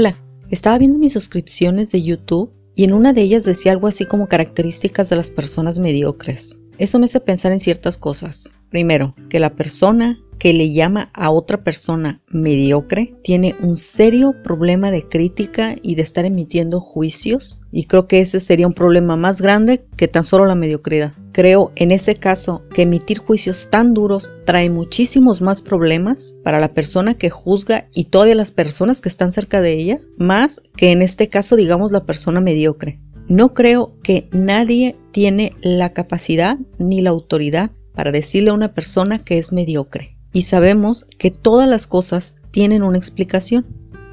Hola, estaba viendo mis suscripciones de YouTube y en una de ellas decía algo así como características de las personas mediocres. Eso me hace pensar en ciertas cosas. Primero, que la persona que le llama a otra persona mediocre tiene un serio problema de crítica y de estar emitiendo juicios y creo que ese sería un problema más grande que tan solo la mediocridad. Creo en ese caso que emitir juicios tan duros trae muchísimos más problemas para la persona que juzga y todavía las personas que están cerca de ella, más que en este caso digamos la persona mediocre. No creo que nadie tiene la capacidad ni la autoridad para decirle a una persona que es mediocre y sabemos que todas las cosas tienen una explicación.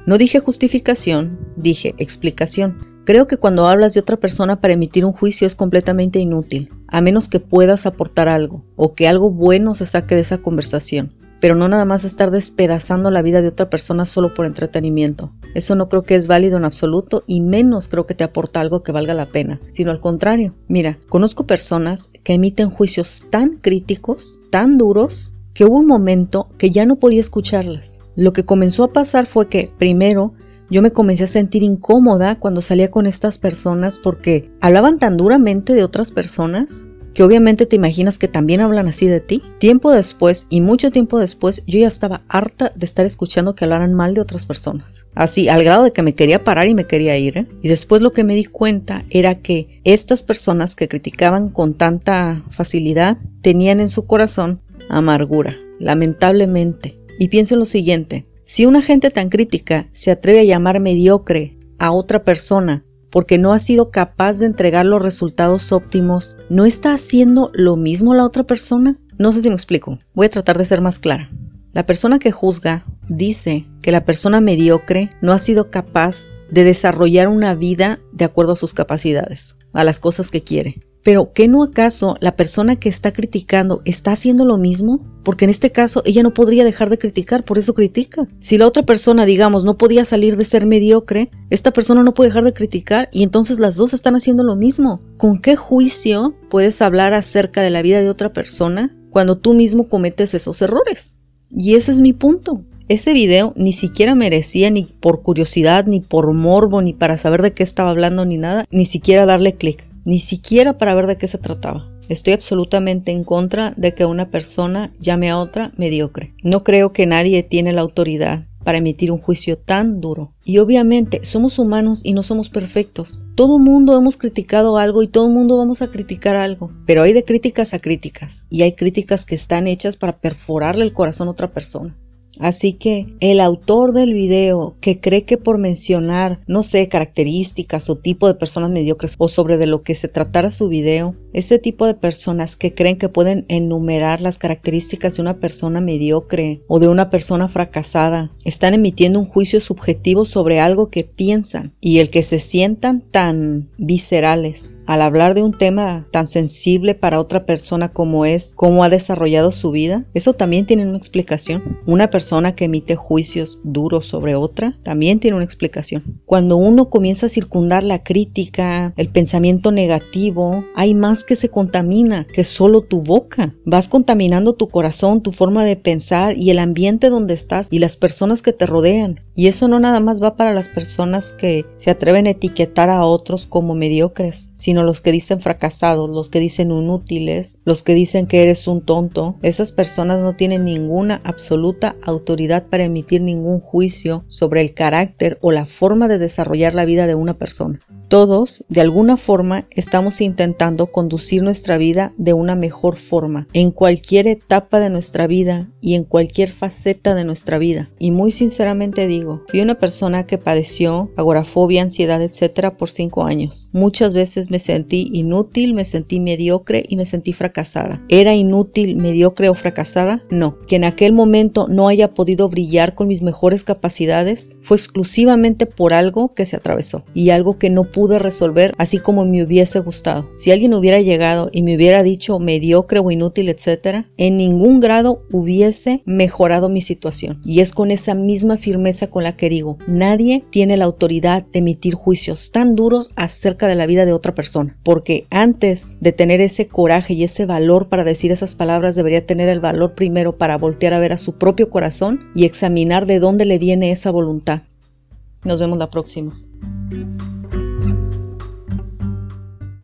No dije justificación, dije explicación. Creo que cuando hablas de otra persona para emitir un juicio es completamente inútil, a menos que puedas aportar algo o que algo bueno se saque de esa conversación. Pero no nada más estar despedazando la vida de otra persona solo por entretenimiento. Eso no creo que es válido en absoluto y menos creo que te aporta algo que valga la pena, sino al contrario. Mira, conozco personas que emiten juicios tan críticos, tan duros, que hubo un momento que ya no podía escucharlas. Lo que comenzó a pasar fue que, primero, yo me comencé a sentir incómoda cuando salía con estas personas porque hablaban tan duramente de otras personas que obviamente te imaginas que también hablan así de ti. Tiempo después y mucho tiempo después yo ya estaba harta de estar escuchando que hablaran mal de otras personas. Así, al grado de que me quería parar y me quería ir. ¿eh? Y después lo que me di cuenta era que estas personas que criticaban con tanta facilidad tenían en su corazón amargura, lamentablemente. Y pienso en lo siguiente, si una gente tan crítica se atreve a llamar mediocre a otra persona porque no ha sido capaz de entregar los resultados óptimos, ¿no está haciendo lo mismo la otra persona? No sé si me explico, voy a tratar de ser más clara. La persona que juzga dice que la persona mediocre no ha sido capaz de desarrollar una vida de acuerdo a sus capacidades, a las cosas que quiere. Pero ¿qué no acaso la persona que está criticando está haciendo lo mismo? Porque en este caso ella no podría dejar de criticar, por eso critica. Si la otra persona, digamos, no podía salir de ser mediocre, esta persona no puede dejar de criticar y entonces las dos están haciendo lo mismo. ¿Con qué juicio puedes hablar acerca de la vida de otra persona cuando tú mismo cometes esos errores? Y ese es mi punto. Ese video ni siquiera merecía ni por curiosidad, ni por morbo, ni para saber de qué estaba hablando, ni nada, ni siquiera darle clic ni siquiera para ver de qué se trataba. Estoy absolutamente en contra de que una persona llame a otra mediocre. No creo que nadie tiene la autoridad para emitir un juicio tan duro. Y obviamente somos humanos y no somos perfectos. Todo mundo hemos criticado algo y todo mundo vamos a criticar algo. Pero hay de críticas a críticas. Y hay críticas que están hechas para perforarle el corazón a otra persona. Así que el autor del video que cree que por mencionar, no sé, características o tipo de personas mediocres o sobre de lo que se tratara su video, ese tipo de personas que creen que pueden enumerar las características de una persona mediocre o de una persona fracasada, están emitiendo un juicio subjetivo sobre algo que piensan y el que se sientan tan viscerales al hablar de un tema tan sensible para otra persona como es cómo ha desarrollado su vida, eso también tiene una explicación. Una persona que emite juicios duros sobre otra también tiene una explicación. Cuando uno comienza a circundar la crítica, el pensamiento negativo, hay más que se contamina que solo tu boca. Vas contaminando tu corazón, tu forma de pensar y el ambiente donde estás y las personas que te rodean. Y eso no nada más va para las personas que se atreven a etiquetar a otros como mediocres, sino los que dicen fracasados, los que dicen inútiles, los que dicen que eres un tonto. Esas personas no tienen ninguna absoluta autoridad para emitir ningún juicio sobre el carácter o la forma de desarrollar la vida de una persona. Todos, de alguna forma, estamos intentando conducir nuestra vida de una mejor forma, en cualquier etapa de nuestra vida y en cualquier faceta de nuestra vida. Y muy sinceramente digo, fui una persona que padeció agorafobia, ansiedad, etcétera, por cinco años. Muchas veces me sentí inútil, me sentí mediocre y me sentí fracasada. ¿Era inútil, mediocre o fracasada? No. Que en aquel momento no haya podido brillar con mis mejores capacidades fue exclusivamente por algo que se atravesó y algo que no pude resolver así como me hubiese gustado. Si alguien hubiera llegado y me hubiera dicho mediocre o inútil, etcétera, en ningún grado hubiese mejorado mi situación. Y es con esa misma firmeza con la que digo, nadie tiene la autoridad de emitir juicios tan duros acerca de la vida de otra persona, porque antes de tener ese coraje y ese valor para decir esas palabras, debería tener el valor primero para voltear a ver a su propio corazón y examinar de dónde le viene esa voluntad. Nos vemos la próxima.